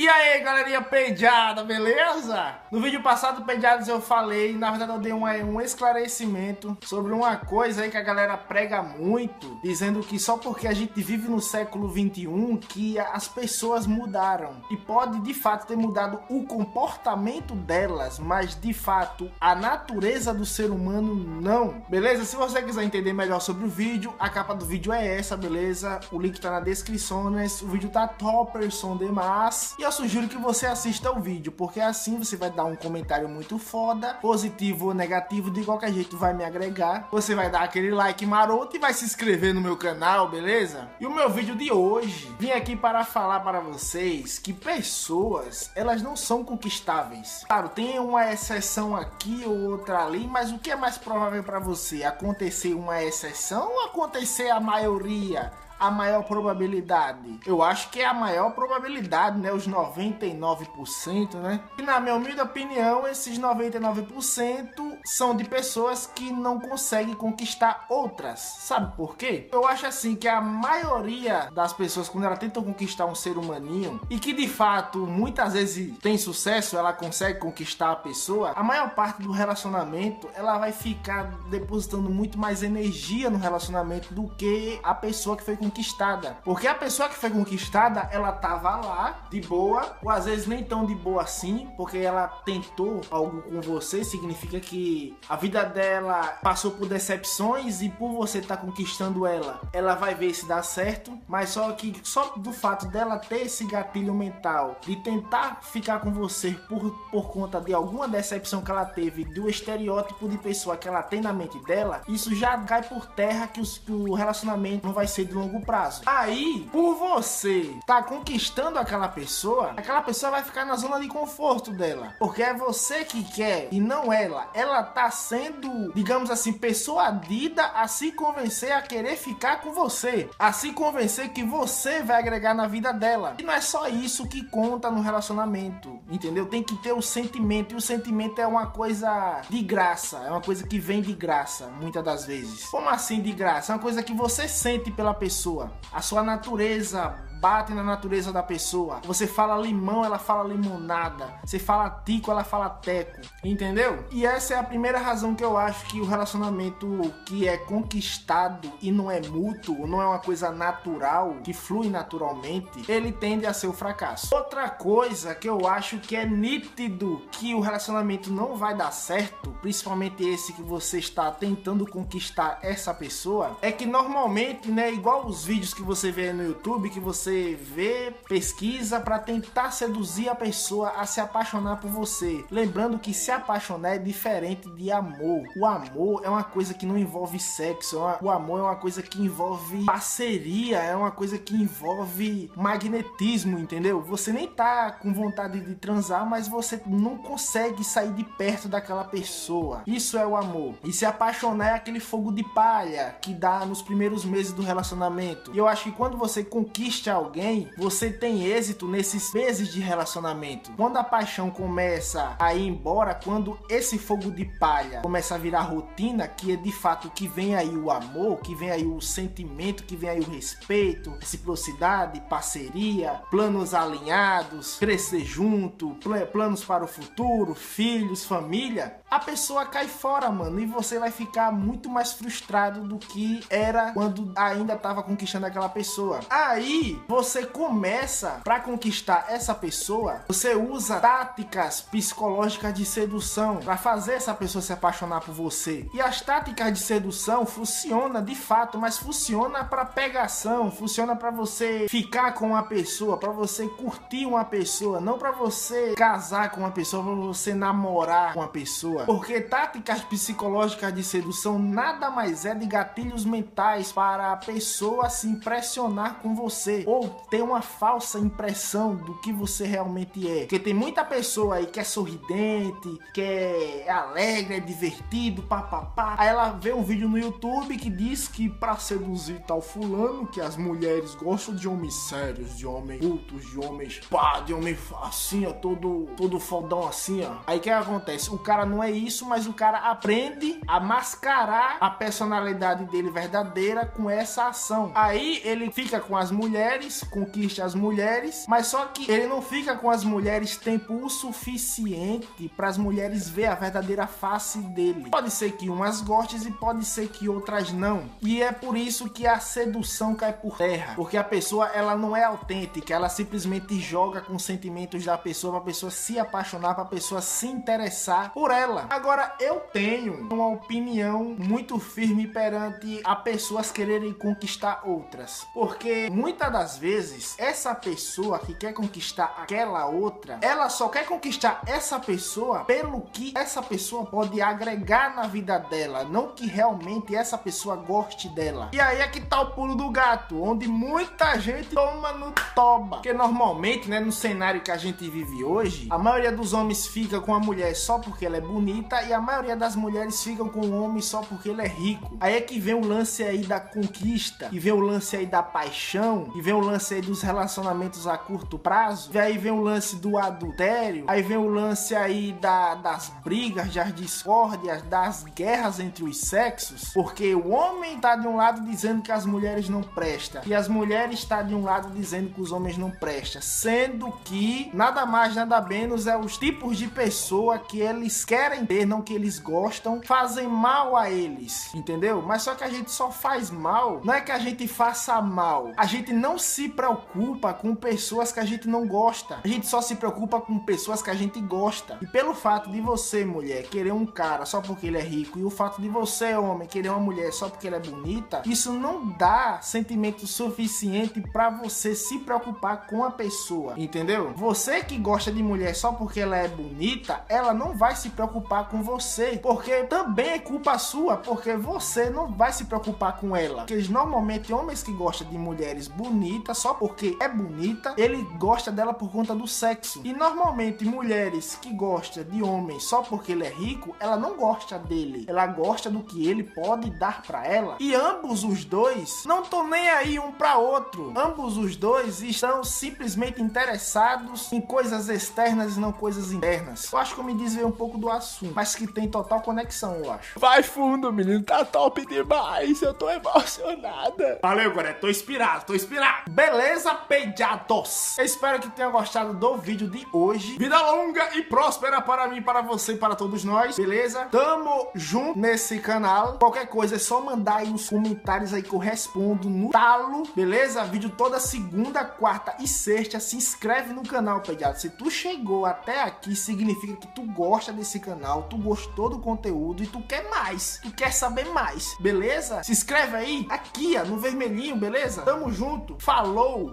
E aí, galerinha peidada, beleza? No vídeo passado, Peidados, eu falei, na verdade eu dei um, um esclarecimento sobre uma coisa aí que a galera prega muito, dizendo que só porque a gente vive no século 21 que as pessoas mudaram. E pode, de fato, ter mudado o comportamento delas, mas, de fato, a natureza do ser humano não. Beleza? Se você quiser entender melhor sobre o vídeo, a capa do vídeo é essa, beleza? O link tá na descrição, né? O vídeo tá topperson demais. E eu sugiro que você assista o vídeo, porque assim você vai dar um comentário muito foda, positivo ou negativo, de qualquer jeito vai me agregar. Você vai dar aquele like maroto e vai se inscrever no meu canal, beleza? E o meu vídeo de hoje, vim aqui para falar para vocês que pessoas, elas não são conquistáveis. Claro, tem uma exceção aqui ou outra ali, mas o que é mais provável para você? Acontecer uma exceção ou acontecer a maioria? A maior probabilidade? Eu acho que é a maior probabilidade, né? Os 99%, né? E na minha humilde opinião, esses 99% são de pessoas que não conseguem conquistar outras. Sabe por quê? Eu acho assim que a maioria das pessoas, quando ela tenta conquistar um ser humaninho, e que de fato muitas vezes tem sucesso, ela consegue conquistar a pessoa, a maior parte do relacionamento ela vai ficar depositando muito mais energia no relacionamento do que a pessoa que foi conquistada. Porque a pessoa que foi conquistada, ela tava lá de boa, ou às vezes nem tão de boa assim, porque ela tentou algo com você, significa que a vida dela passou por decepções e por você estar tá conquistando ela, ela vai ver se dá certo, mas só que só do fato dela ter esse gatilho mental de tentar ficar com você por, por conta de alguma decepção que ela teve, do estereótipo de pessoa que ela tem na mente dela, isso já cai por terra que, os, que o relacionamento não vai ser de longo prazo. Aí, por você tá conquistando aquela pessoa, aquela pessoa vai ficar na zona de conforto dela, porque é você que quer e não ela. Ela tá sendo, digamos assim, persuadida a se convencer a querer ficar com você, a se convencer que você vai agregar na vida dela. E não é só isso que conta no relacionamento, entendeu? Tem que ter o sentimento, e o sentimento é uma coisa de graça, é uma coisa que vem de graça, muitas das vezes. Como assim de graça? É uma coisa que você sente pela pessoa, a sua natureza bate na natureza da pessoa. Você fala limão, ela fala limonada. Você fala tico, ela fala teco. Entendeu? E essa é a primeira razão que eu acho que o relacionamento que é conquistado e não é mútuo, não é uma coisa natural, que flui naturalmente, ele tende a ser o fracasso. Outra coisa que eu acho que é nítido que o relacionamento não vai dar certo, principalmente esse que você está tentando conquistar essa pessoa, é que normalmente, né, igual os vídeos que você vê no YouTube, que você você vê, pesquisa para tentar seduzir a pessoa a se apaixonar por você. Lembrando que se apaixonar é diferente de amor. O amor é uma coisa que não envolve sexo, é o amor é uma coisa que envolve parceria, é uma coisa que envolve magnetismo, entendeu? Você nem tá com vontade de transar, mas você não consegue sair de perto daquela pessoa. Isso é o amor. E se apaixonar é aquele fogo de palha que dá nos primeiros meses do relacionamento. E eu acho que quando você conquista alguém, você tem êxito nesses meses de relacionamento. Quando a paixão começa a ir embora, quando esse fogo de palha começa a virar rotina, que é de fato que vem aí o amor, que vem aí o sentimento, que vem aí o respeito, reciprocidade, parceria, planos alinhados, crescer junto, planos para o futuro, filhos, família, a pessoa cai fora, mano, e você vai ficar muito mais frustrado do que era quando ainda estava conquistando aquela pessoa. Aí você começa para conquistar essa pessoa, você usa táticas psicológicas de sedução para fazer essa pessoa se apaixonar por você. E as táticas de sedução funciona de fato, mas funciona para pegação, funciona para você ficar com uma pessoa, para você curtir uma pessoa, não para você casar com uma pessoa, para você namorar com uma pessoa. Porque táticas psicológicas de sedução nada mais é de gatilhos mentais para a pessoa se impressionar com você ou ter uma falsa impressão do que você realmente é. Porque tem muita pessoa aí que é sorridente, que é alegre, é divertido, papapá. Aí ela vê um vídeo no YouTube que diz que para seduzir tal fulano, que as mulheres gostam de homens sérios, de homens cultos, de homens pá, de homem assim, ó, todo, todo fodão assim, ó. Aí o que acontece? O cara não é isso, mas o cara aprende a mascarar a personalidade dele verdadeira com essa ação. Aí ele fica com as mulheres mulheres, conquiste as mulheres, mas só que ele não fica com as mulheres tempo o suficiente para as mulheres ver a verdadeira face dele. Pode ser que umas gostes e pode ser que outras não. E é por isso que a sedução cai por terra, porque a pessoa ela não é autêntica, ela simplesmente joga com sentimentos da pessoa para a pessoa se apaixonar, para a pessoa se interessar por ela. Agora eu tenho uma opinião muito firme perante a pessoas quererem conquistar outras, porque muitas das vezes essa pessoa que quer conquistar aquela outra, ela só quer conquistar essa pessoa pelo que essa pessoa pode agregar na vida dela, não que realmente essa pessoa goste dela. E aí é que tá o pulo do gato, onde muita gente toma no toba. Porque normalmente, né, no cenário que a gente vive hoje, a maioria dos homens fica com a mulher só porque ela é bonita e a maioria das mulheres ficam com o homem só porque ele é rico. Aí é que vem o lance aí da conquista, e vem o lance aí da paixão, e vem o lance aí dos relacionamentos a curto prazo, e aí vem o lance do adultério, aí vem o lance aí da, das brigas, das discórdias, das guerras entre os sexos, porque o homem tá de um lado dizendo que as mulheres não prestam, e as mulheres tá de um lado dizendo que os homens não prestam, sendo que nada mais nada menos é os tipos de pessoa que eles querem ter, não que eles gostam, fazem mal a eles, entendeu? Mas só que a gente só faz mal, não é que a gente faça mal, a gente não preocupa com pessoas que a gente não gosta, a gente só se preocupa com pessoas que a gente gosta. E pelo fato de você, mulher, querer um cara só porque ele é rico e o fato de você, homem, querer uma mulher só porque ela é bonita, isso não dá sentimento suficiente para você se preocupar com a pessoa, entendeu? Você que gosta de mulher só porque ela é bonita, ela não vai se preocupar com você, porque também é culpa sua, porque você não vai se preocupar com ela. Porque normalmente homens que gostam de mulheres bonitas só porque é bonita, ele gosta dela por conta do sexo. E normalmente mulheres que gostam de homens só porque ele é rico, ela não gosta dele. Ela gosta do que ele pode dar para ela. E ambos os dois não estão nem aí um para outro. Ambos os dois estão simplesmente interessados em coisas externas e não coisas internas. Eu acho que eu me desviei um pouco do assunto, mas que tem total conexão, eu acho. Vai fundo, menino, tá top demais. Eu tô emocionada. Valeu, Goré, tô inspirado, tô inspirado. Beleza, peidados? Espero que tenha gostado do vídeo de hoje. Vida longa e próspera para mim, para você e para todos nós, beleza? Tamo junto nesse canal. Qualquer coisa é só mandar aí nos comentários aí que eu respondo no talo, beleza? Vídeo toda segunda, quarta e sexta. Se inscreve no canal, pediatra. Se tu chegou até aqui, significa que tu gosta desse canal, tu gostou do conteúdo e tu quer mais. Tu quer saber mais, beleza? Se inscreve aí, aqui, ó, no vermelhinho, beleza? Tamo junto. Falou!